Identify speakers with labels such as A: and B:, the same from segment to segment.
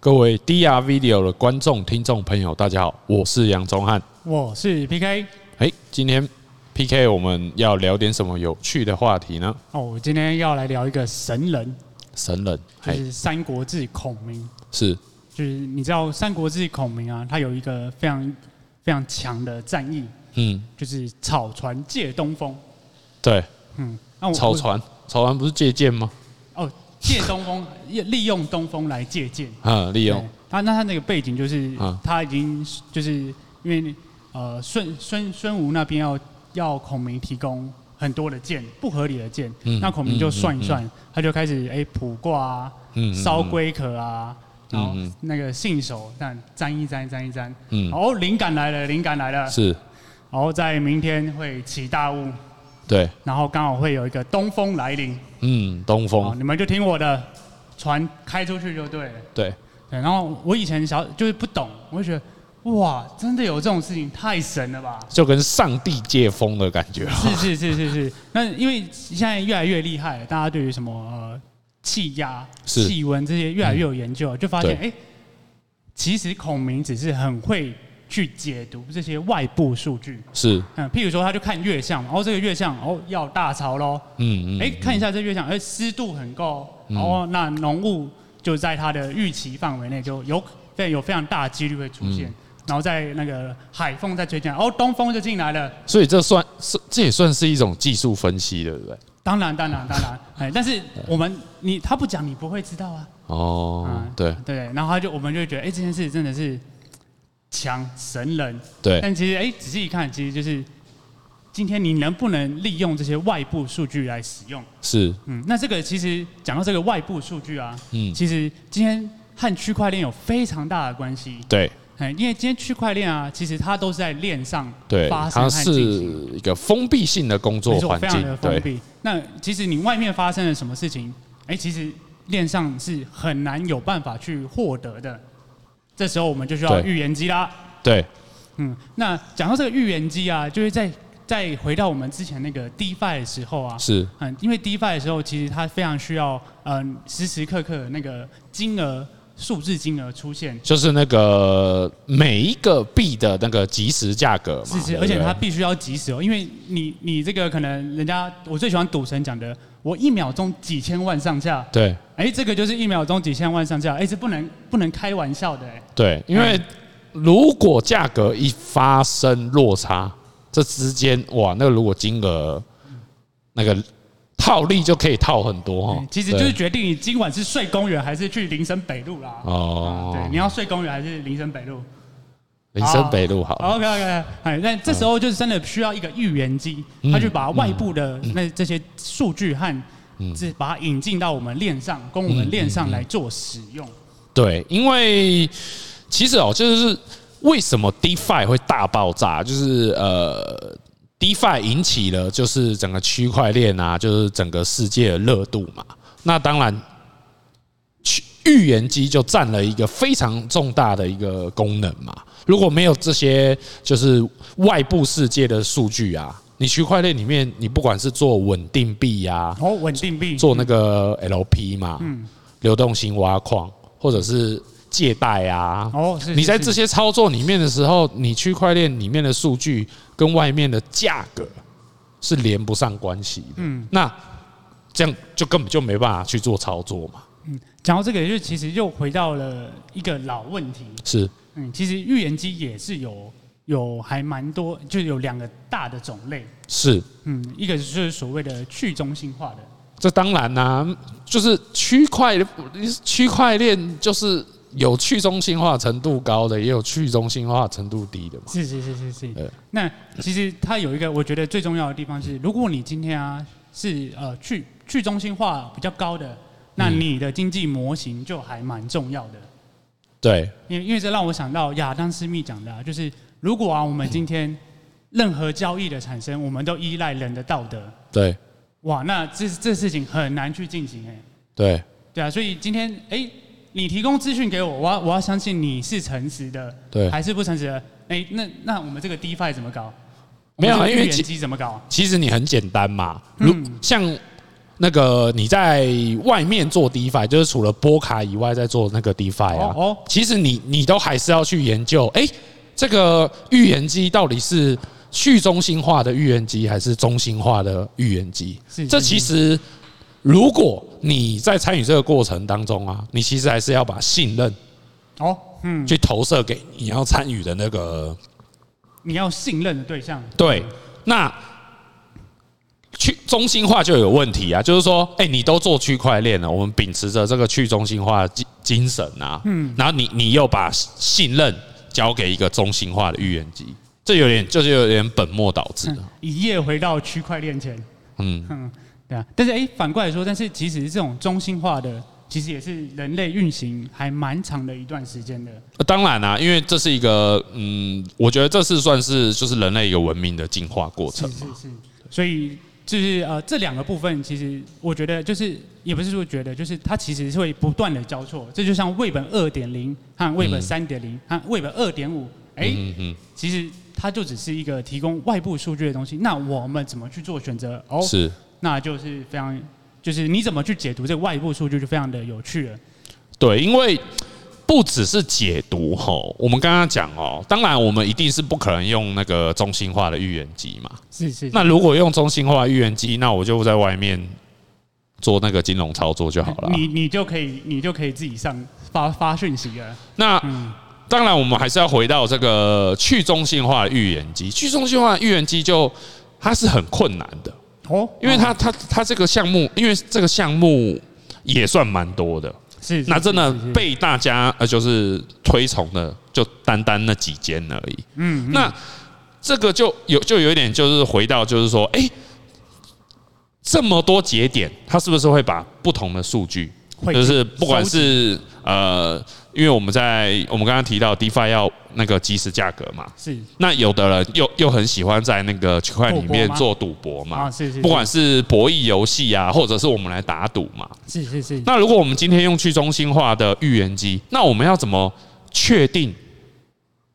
A: 各位 DR Video 的观众、听众朋友，大家好，我是杨宗翰，
B: 我是 PK。
A: 哎，今天 PK 我们要聊点什么有趣的话题呢？
B: 哦，我今天要来聊一个神人，
A: 神人
B: 就是《三国志》孔明。
A: 是，
B: 就是你知道《三国志》孔明啊，他有一个非常非常强的战役，嗯，就是草船借东风。
A: 对，嗯，那我草船，草船不是借箭吗？
B: 哦。借东风，利用东风来借箭。
A: 啊，利用。
B: 他那他那个背景就是，他已经就是因为呃孙孙孙吴那边要要孔明提供很多的箭，不合理的箭。那孔明就算一算，他就开始哎卜卦啊，烧龟壳啊，然后那个信手这样沾一粘粘一粘。嗯。哦，灵感来了，灵感来了。
A: 是。
B: 然后在明天会起大雾。
A: 对。
B: 然后刚好会有一个东风来临。
A: 嗯，东风，
B: 你们就听我的，船开出去就对了。
A: 对，
B: 对。然后我以前小就是不懂，我就觉得，哇，真的有这种事情，太神了吧！
A: 就跟上帝借风的感觉。
B: 是是是是是。那因为现在越来越厉害，大家对于什么呃气压、气温这些越来越有研究，就发现，哎，其实孔明只是很会。去解读这些外部数据。
A: 是，
B: 嗯，譬如说他就看月相，然后这个月相哦要大潮喽，嗯嗯，哎看一下这月相，哎湿度很够，哦那浓雾就在它的预期范围内，就有非有非常大的几率会出现，然后在那个海风在吹进来，哦东风就进来了，
A: 所以这算是这也算是一种技术分析，对不对？
B: 当然当然当然，哎但是我们你他不讲你不会知道啊，
A: 哦对。
B: 对，然后他就我们就会觉得哎这件事真的是。强神人，
A: 对，
B: 但其实哎，仔细一看，其实就是今天你能不能利用这些外部数据来使用？
A: 是，
B: 嗯，那这个其实讲到这个外部数据啊，嗯，其实今天和区块链有非常大的关系。
A: 对，
B: 哎，因为今天区块链啊，其实它都是在链上发
A: 生，它是一个封闭性的工作环境，
B: 非常的封闭。那其实你外面发生了什么事情，哎，其实链上是很难有办法去获得的。这时候我们就需要预言机啦。
A: 对，
B: 嗯，那讲到这个预言机啊，就是在再回到我们之前那个 DeFi 的时候啊，
A: 是，
B: 嗯，因为 DeFi 的时候，其实它非常需要，嗯，时时刻刻那个金额数字金额出现，
A: 就是那个每一个币的那个即时价格嘛，
B: 是是，而且它必须要即时哦，因为你你这个可能人家我最喜欢赌神讲的。我一秒钟几千万上下，
A: 对，
B: 哎，这个就是一秒钟几千万上下，哎，这不能不能开玩笑的，哎，
A: 对，因为如果价格一发生落差，这之间哇，那个如果金额那个套利就可以套很多哈，
B: 其实就是决定你今晚是睡公园还是去林森北路啦，哦，对，你要睡公园还是林森北路？
A: 林森北路好
B: ，OK OK，哎，那这时候就是真的需要一个预言机，他去把外部的那这些数据和，这把它引进到我们链上，供我们链上来做使用。
A: 对，因为其实哦，就是为什么 DeFi 会大爆炸，就是呃，DeFi 引起了就是整个区块链啊，就是整个世界的热度嘛。那当然。预言机就占了一个非常重大的一个功能嘛。如果没有这些就是外部世界的数据啊，你区块链里面你不管是做稳定币呀，
B: 哦，稳定币，
A: 做那个 LP 嘛，嗯，流动性挖矿或者是借贷啊，哦，你在这些操作里面的时候，你区块链里面的数据跟外面的价格是连不上关系的，嗯，那这样就根本就没办法去做操作嘛。
B: 嗯，讲到这个，就其实又回到了一个老问题。
A: 是，
B: 嗯，其实预言机也是有有还蛮多，就有两个大的种类。
A: 是，
B: 嗯，一个就是所谓的去中心化的。
A: 这当然啦、啊，就是区块区块链就是有去中心化程度高的，也有去中心化程度低的嘛。
B: 是是是是是。呃。那其实它有一个我觉得最重要的地方是，如果你今天啊是呃去去中心化比较高的。那你的经济模型就还蛮重要的，
A: 对，
B: 因为因为这让我想到亚当斯密讲的，就是如果啊，我们今天任何交易的产生，我们都依赖人的道德，
A: 对，
B: 哇，那这这事情很难去进行哎，
A: 对，
B: 对啊，所以今天哎，你提供资讯给我，我要我要相信你是诚实的，
A: 对，
B: 还是不诚实的？哎，那那我们这个 DeFi 怎么搞？
A: 没有，因为
B: 预言机怎么搞？
A: 其实你很简单嘛，如像。那个你在外面做 DeFi，就是除了波卡以外，在做那个 DeFi 啊。哦，其实你你都还是要去研究，哎，这个预言机到底是去中心化的预言机，还是中心化的预言机？这其实，如果你在参与这个过程当中啊，你其实还是要把信任哦，嗯，去投射给你要参与的那个
B: 你要信任的对象。
A: 对，那。去中心化就有问题啊，就是说，哎，你都做区块链了，我们秉持着这个去中心化的精精神啊，嗯，然后你你又把信任交给一个中心化的预言机，这有点就是有点本末倒置，
B: 一夜回到区块链前，嗯。嗯，对啊，但是哎，反过来说，但是其实这种中心化的，其实也是人类运行还蛮长的一段时间的。
A: 当然啦，因为这是一个，嗯，我觉得这是算是就是人类一个文明的进化过程，
B: 是是是，所以。就是呃，这两个部分其实我觉得就是也不是说觉得，就是它其实是会不断的交错。这就像 Web 二点零和 Web 三点零和 Web 二点五，哎，其实它就只是一个提供外部数据的东西。那我们怎么去做选择？哦，是，那就是非常，就是你怎么去解读这个外部数据就非常的有趣了。
A: 对，因为。不只是解读吼，我们刚刚讲哦，当然我们一定是不可能用那个中心化的预言机嘛。是是。那如果用中心化预言机，那我就在外面做那个金融操作就好了。
B: 你你就可以你就可以自己上发发讯息了。
A: 那当然，我们还是要回到这个去中心化的预言机。去中心化的预言机就它是很困难的哦，因为它它它这个项目，因为这个项目也算蛮多的。是，那真的被大家呃，就是推崇的，就单单那几间而已。嗯，那这个就有就有一点，就是回到就是说，哎，这么多节点，它是不是会把不同的数据，就是不管是呃。因为我们在我们刚刚提到 DeFi 要那个即时价格嘛，是。那有的人又又很喜欢在那个区块里面做赌博嘛，啊，是是。不管是博弈游戏啊，或者是我们来打赌嘛，是是是。那如果我们今天用去中心化的预言机，那我们要怎么确定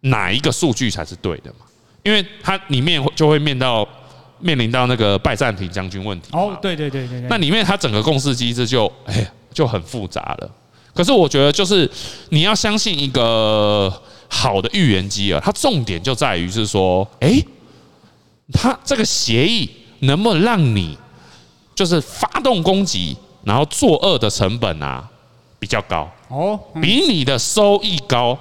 A: 哪一个数据才是对的嘛？因为它里面就会面到面临到那个拜占庭将军问题。哦，
B: 对对对对对。
A: 那里面它整个共识机制就哎就很复杂了。可是我觉得，就是你要相信一个好的预言机啊，它重点就在于是说，哎，它这个协议能不能让你就是发动攻击，然后作恶的成本啊比较高哦，比你的收益高，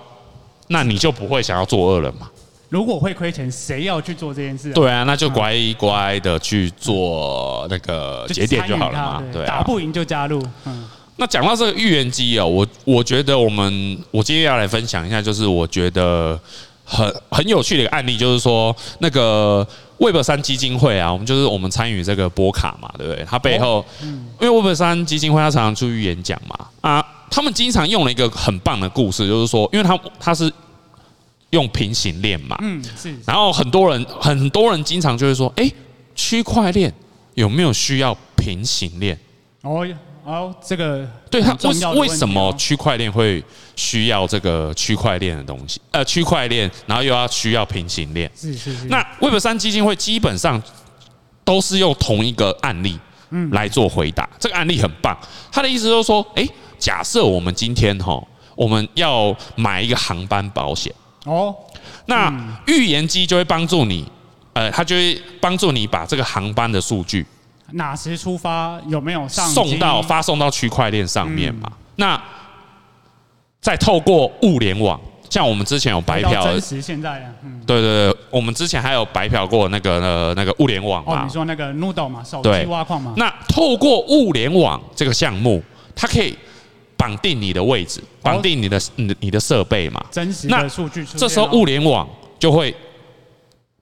A: 那你就不会想要作恶了嘛。
B: 如果会亏钱，谁要去做这件事？
A: 对啊，那就乖乖的去做那个节点就好了嘛。对，
B: 打不赢就加入。嗯。
A: 那讲到这个预言机哦，我我觉得我们我今天要来分享一下，就是我觉得很很有趣的一个案例，就是说那个 Web 三基金会啊，我们就是我们参与这个波卡嘛，对不对？它背后，因为 Web 三基金会它常常出去演讲嘛，啊，他们经常用了一个很棒的故事，就是说，因为它它是用平行链嘛，嗯，是，然后很多人很多人经常就会说，哎，区块链有没有需要平行链？哦。
B: 哦，这个
A: 对他为为什么区块链会需要这个区块链的东西？呃，区块链，然后又要需要平行链。是是是。那 Web 三基金会基本上都是用同一个案例嗯来做回答。这个案例很棒，他的意思就是说，哎，假设我们今天哈，我们要买一个航班保险哦，那预言机就会帮助你，呃，它就会帮助你把这个航班的数据。
B: 哪时出发？有没有上
A: 送到发送到区块链上面嘛？嗯、那再透过物联网，像我们之前有白嫖，
B: 真实现在的，嗯，
A: 对对对，我们之前还有白嫖过那个呃那个物联网嘛？
B: 哦，你说那个 Noodle 嘛，手机挖矿嘛？
A: 那透过物联网这个项目，它可以绑定你的位置，绑定你的你的你的设备嘛？
B: 真实的数据，
A: 这时候物联网就会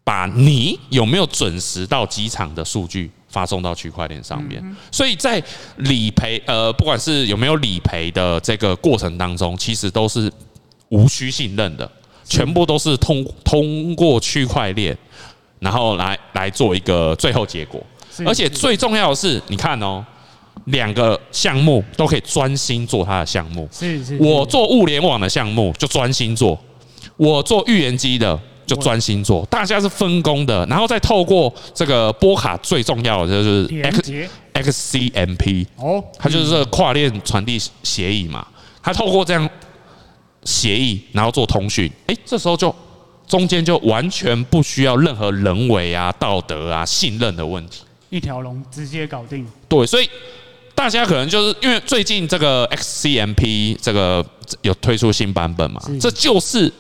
A: 把你有没有准时到机场的数据。发送到区块链上面，所以在理赔呃，不管是有没有理赔的这个过程当中，其实都是无需信任的，全部都是通通过区块链，然后来来做一个最后结果。而且最重要的是，你看哦，两个项目都可以专心做它的项目。是是，我做物联网的项目就专心做，我做预言机的。就专心做，大家是分工的，然后再透过这个波卡最重要的就是 X XCMP 哦，它就是这个跨链传递协议嘛。它透过这样协议，然后做通讯，哎，这时候就中间就完全不需要任何人为啊、道德啊、信任的问题，
B: 一条龙直接搞定。
A: 对，所以大家可能就是因为最近这个 XCMP 这个有推出新版本嘛，这就是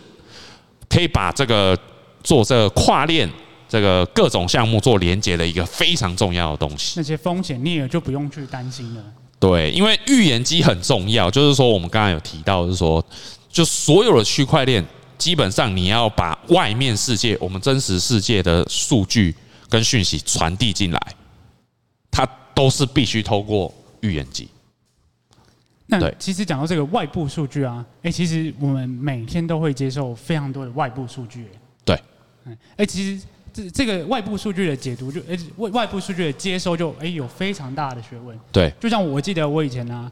A: 可以把这个做这个跨链。这个各种项目做连接的一个非常重要的东西，
B: 那些风险你也就不用去担心了。
A: 对，因为预言机很重要，就是说我们刚才有提到，就是说，就所有的区块链，基本上你要把外面世界、我们真实世界的数据跟讯息传递进来，它都是必须透过预言机。
B: 那其实讲到这个外部数据啊，哎，其实我们每天都会接受非常多的外部数据。
A: 对，嗯
B: 哎，其实。这这个外部数据的解读就诶外外部数据的接收就哎有非常大的学问。
A: 对，
B: 就像我记得我以前呢、啊，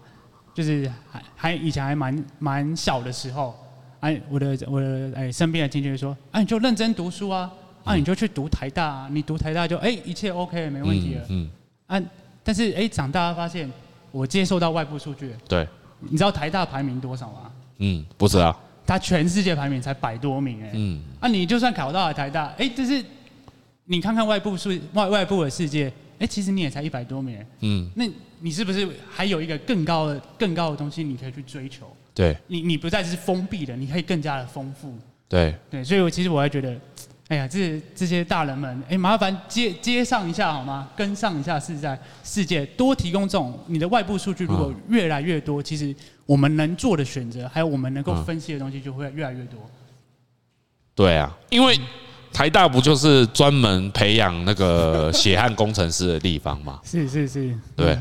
B: 就是还还以前还蛮蛮小的时候，哎，我的我的哎身边的亲戚就说，哎，你就认真读书啊，啊，你就去读台大、啊，你读台大就哎一切 OK 没问题了。嗯。啊，但是哎长大发现我接受到外部数据。
A: 对。
B: 你知道台大排名多少吗？
A: 嗯，不知道。
B: 它全世界排名才百多名哎。嗯。啊，你就算考到了台大，哎，就是。你看看外部数外外部的世界，哎，其实你也才一百多名，嗯，那你是不是还有一个更高的更高的东西你可以去追求？
A: 对，
B: 你你不再是封闭的，你可以更加的丰富。
A: 对
B: 对，所以我其实我还觉得，哎呀，这这些大人们，哎，麻烦接接上一下好吗？跟上一下是在世界，多提供这种你的外部数据，如果越来越多，其实我们能做的选择，还有我们能够分析的东西，就会越来越多。
A: 对啊，因为。台大不就是专门培养那个血汗工程师的地方吗？
B: 是是是，
A: 对，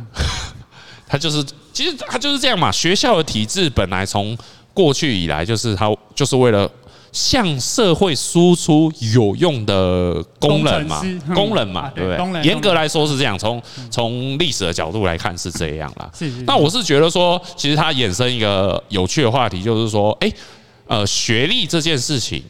A: 他就是，其实他就是这样嘛。学校的体制本来从过去以来就是他就是为了向社会输出有用的功能嘛，功能嘛，对不对？严格来说是这样，从从历史的角度来看是这样啦。那我是觉得说，其实它衍生一个有趣的话题，就是说，哎，呃，学历这件事情。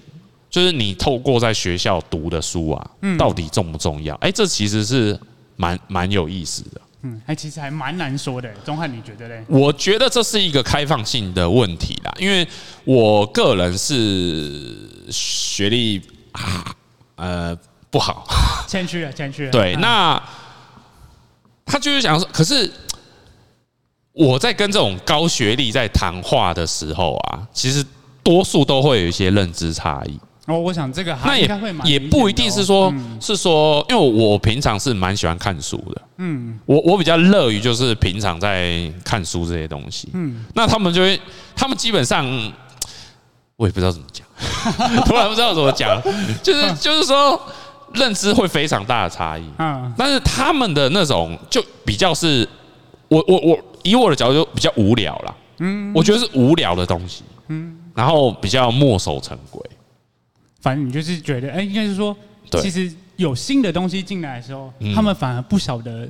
A: 就是你透过在学校读的书啊，到底重不重要？哎，这其实是蛮蛮有意思的。
B: 嗯，还其实还蛮难说的。钟汉，你觉得嘞？
A: 我觉得这是一个开放性的问题啦，因为我个人是学历啊，呃不好，
B: 谦虚了，谦虚了。
A: 对，那他就是想说，可是我在跟这种高学历在谈话的时候啊，其实多数都会有一些认知差异。
B: 哦，我想这个
A: 那也也不一定是说，是说，因为我平常是蛮喜欢看书的，嗯，我我比较乐于就是平常在看书这些东西，嗯，那他们就会，他们基本上我也不知道怎么讲，突然不知道怎么讲，就是就是说认知会非常大的差异，嗯，但是他们的那种就比较是，我我我以我的角度就比较无聊啦，嗯，我觉得是无聊的东西，嗯，然后比较墨守成规。
B: 反正你就是觉得，哎，应该是说，其实有新的东西进来的时候，他们反而不晓得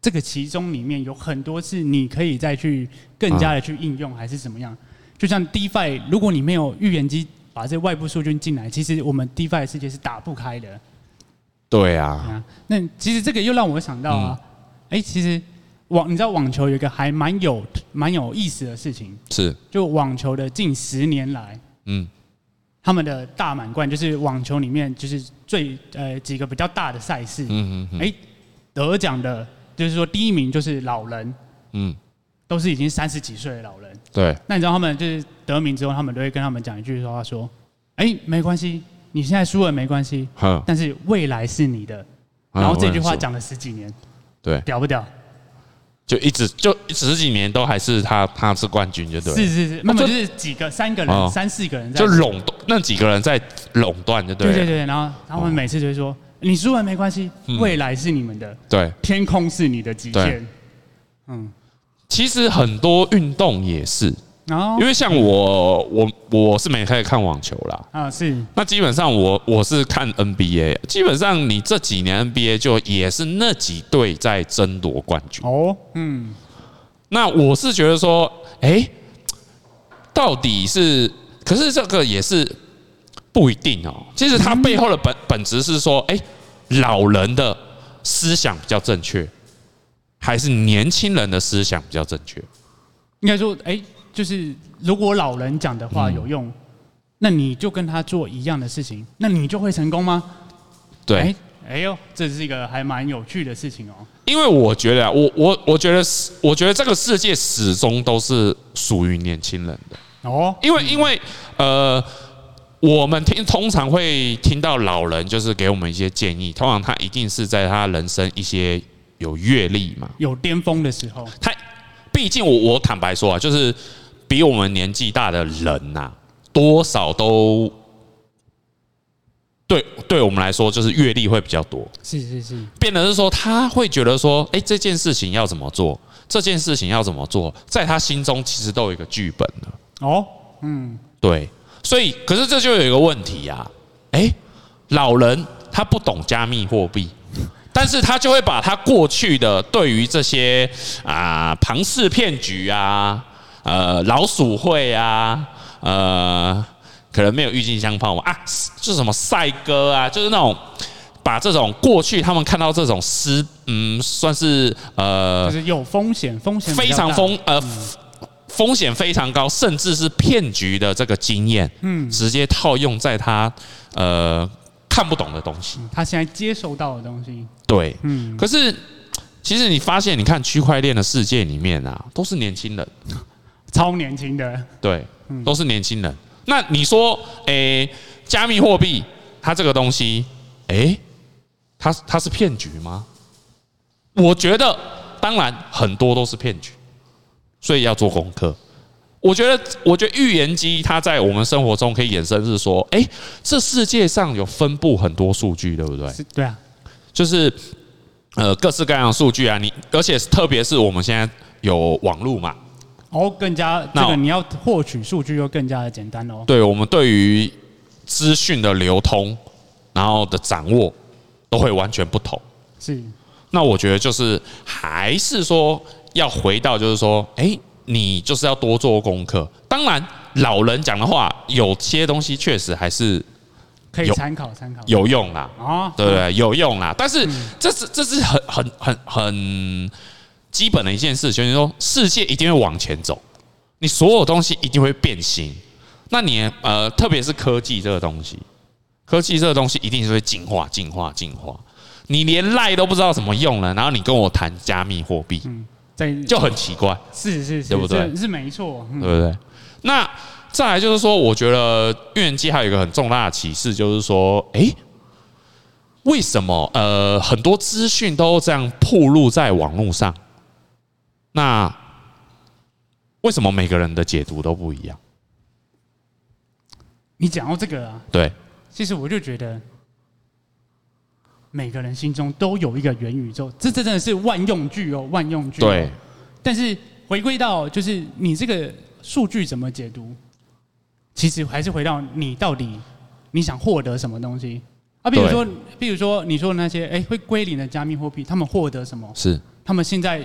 B: 这个其中里面有很多是你可以再去更加的去应用，还是怎么样？就像 DeFi，如果你没有预言机把这外部数据进来，其实我们 DeFi 的世界是打不开的。
A: 对啊。
B: 那其实这个又让我想到啊，哎，其实网你知道网球有一个还蛮有蛮有意思的事情，
A: 是就
B: 网球的近十年来，嗯。他们的大满贯就是网球里面就是最呃几个比较大的赛事，嗯嗯，哎，得奖的，就是说第一名就是老人，嗯，都是已经三十几岁的老人，
A: 对。
B: 那你知道他们就是得名之后，他们都会跟他们讲一句话说，哎，没关系，你现在输了没关系，但是未来是你的。然后这句话讲了十几年，
A: 对，
B: 屌不屌？
A: 就一直就十几年都还是他他是冠军，就对。
B: 是是是，那么就是几个三个人三四个人在
A: 就垄断那几个人在垄断，就对。
B: 对对对，然后然后我们每次就会说，你输了没关系，未来是你们的，
A: 对，天
B: 空是你的极限。
A: 嗯，其实很多运动也是。因为像我，我我是没开始看网球啦。啊，是。那基本上我我是看 NBA，基本上你这几年 NBA 就也是那几队在争夺冠军。哦，嗯。那我是觉得说，哎，到底是，可是这个也是不一定哦。其实它背后的本本质是说，哎，老人的思想比较正确。还是年轻人的思想比较正确？
B: 应该说，哎，就是如果老人讲的话有用，那你就跟他做一样的事情，那你就会成功吗？
A: 对，
B: 哎呦，这是一个还蛮有趣的事情哦。
A: 因为我觉得，我我我觉得，我觉得这个世界始终都是属于年轻人的哦。因为因为呃。我们听通常会听到老人就是给我们一些建议，通常他一定是在他人生一些有阅历嘛，
B: 有巅峰的时候。
A: 他毕竟我我坦白说啊，就是比我们年纪大的人呐，多少都对对我们来说就是阅历会比较多。
B: 是是是，
A: 变得是说他会觉得说，哎，这件事情要怎么做？这件事情要怎么做？在他心中其实都有一个剧本了。哦，嗯，对。所以，可是这就有一个问题呀，哎，老人他不懂加密货币，但是他就会把他过去的对于这些啊庞氏骗局啊，呃老鼠会啊，呃可能没有郁金香泡沫。啊，就是什么赛鸽啊，就是那种把这种过去他们看到这种失嗯算是呃
B: 就是有风险风险
A: 非常风呃。风险非常高，甚至是骗局的这个经验，嗯，直接套用在他呃看不懂的东西，
B: 他现在接收到的东西，
A: 对，嗯。可是其实你发现，你看区块链的世界里面啊，都是年轻人，
B: 超年轻的，
A: 对，都是年轻人。那你说，诶，加密货币它这个东西，诶，它它是骗局吗？我觉得，当然很多都是骗局。所以要做功课。我觉得，我觉得预言机它在我们生活中可以衍生是说，哎，这世界上有分布很多数据，对不对？
B: 对啊，
A: 就是呃各式各样的数据啊，你而且特别是我们现在有网络嘛，
B: 哦，更加这个你要获取数据又更加的简单哦。
A: 对，我们对于资讯的流通，然后的掌握都会完全不同。
B: 是，
A: 那我觉得就是还是说。要回到就是说，哎，你就是要多做功课。当然，老人讲的话，有些东西确实还是
B: 可以参考参考，
A: 有用啦。啊，对不对？有用啦。但是这是这是很很很很基本的一件事，就是说世界一定会往前走，你所有东西一定会变形。那你呃，特别是科技这个东西，科技这个东西一定是会进化、进化、进化。你连赖都不知道怎么用了，然后你跟我谈加密货币。嗯就很奇怪，
B: 是是是，
A: 对不对？
B: 是没错，
A: 对不对？那再来就是说，我觉得预言机还有一个很重大的启示，就是说，哎，为什么呃很多资讯都这样暴露在网络上？那为什么每个人的解读都不一样？
B: 你讲到这个啊，
A: 对，
B: 其实我就觉得。每个人心中都有一个元宇宙，这这真的是万用句哦，万用句。
A: 对。
B: 但是回归到就是你这个数据怎么解读，其实还是回到你到底你想获得什么东西啊？比如说，比如说你说的那些哎会归零的加密货币，他们获得什么？
A: 是。
B: 他们现在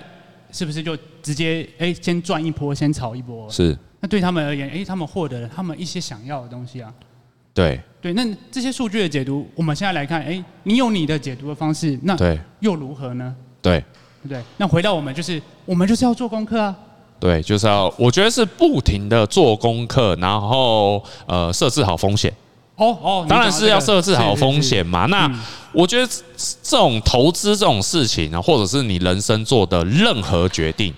B: 是不是就直接哎先赚一波，先炒一波？
A: 是。
B: 那对他们而言，哎，他们获得了他们一些想要的东西啊。
A: 对
B: 对，那这些数据的解读，我们现在来看，哎，你有你的解读的方式，那又如何呢？
A: 对
B: 对，那回到我们就是，我们就是要做功课啊。
A: 对，就是要，我觉得是不停的做功课，然后呃，设置好风险。
B: 哦哦，
A: 当然是要设置好风险嘛。那我觉得这种投资这种事情呢，或者是你人生做的任何决定，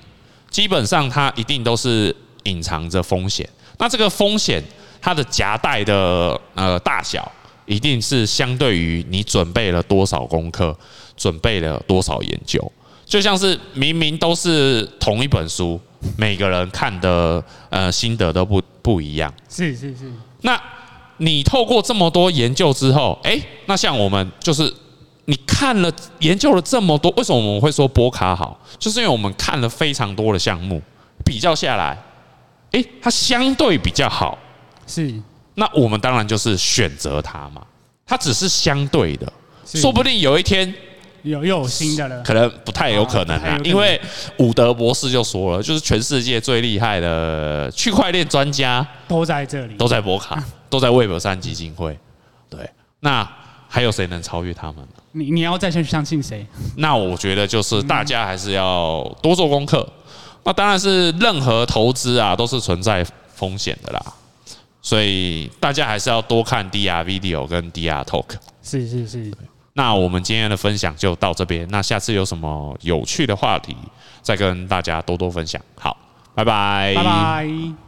A: 基本上它一定都是隐藏着风险。那这个风险。它的夹带的呃大小，一定是相对于你准备了多少功课，准备了多少研究，就像是明明都是同一本书，每个人看的呃心得都不不一样。
B: 是是是。
A: 那你透过这么多研究之后，哎，那像我们就是你看了研究了这么多，为什么我们会说波卡好？就是因为我们看了非常多的项目，比较下来，哎，它相对比较好。
B: 是，
A: 那我们当然就是选择它嘛。它只是相对的，说不定有一天
B: 有又有新的了，
A: 可能不太有可能啊。因为伍德博士就说了，就是全世界最厉害的区块链专家
B: 都在这里，
A: 都在博卡，都在 Web 三基金会。对，那还有谁能超越他们呢？
B: 你你要再去相信谁？
A: 那我觉得就是大家还是要多做功课。那当然是任何投资啊，都是存在风险的啦。所以大家还是要多看 DR Video 跟 DR Talk。
B: 是是是。
A: 那我们今天的分享就到这边。那下次有什么有趣的话题，再跟大家多多分享。好，拜拜。
B: 拜拜。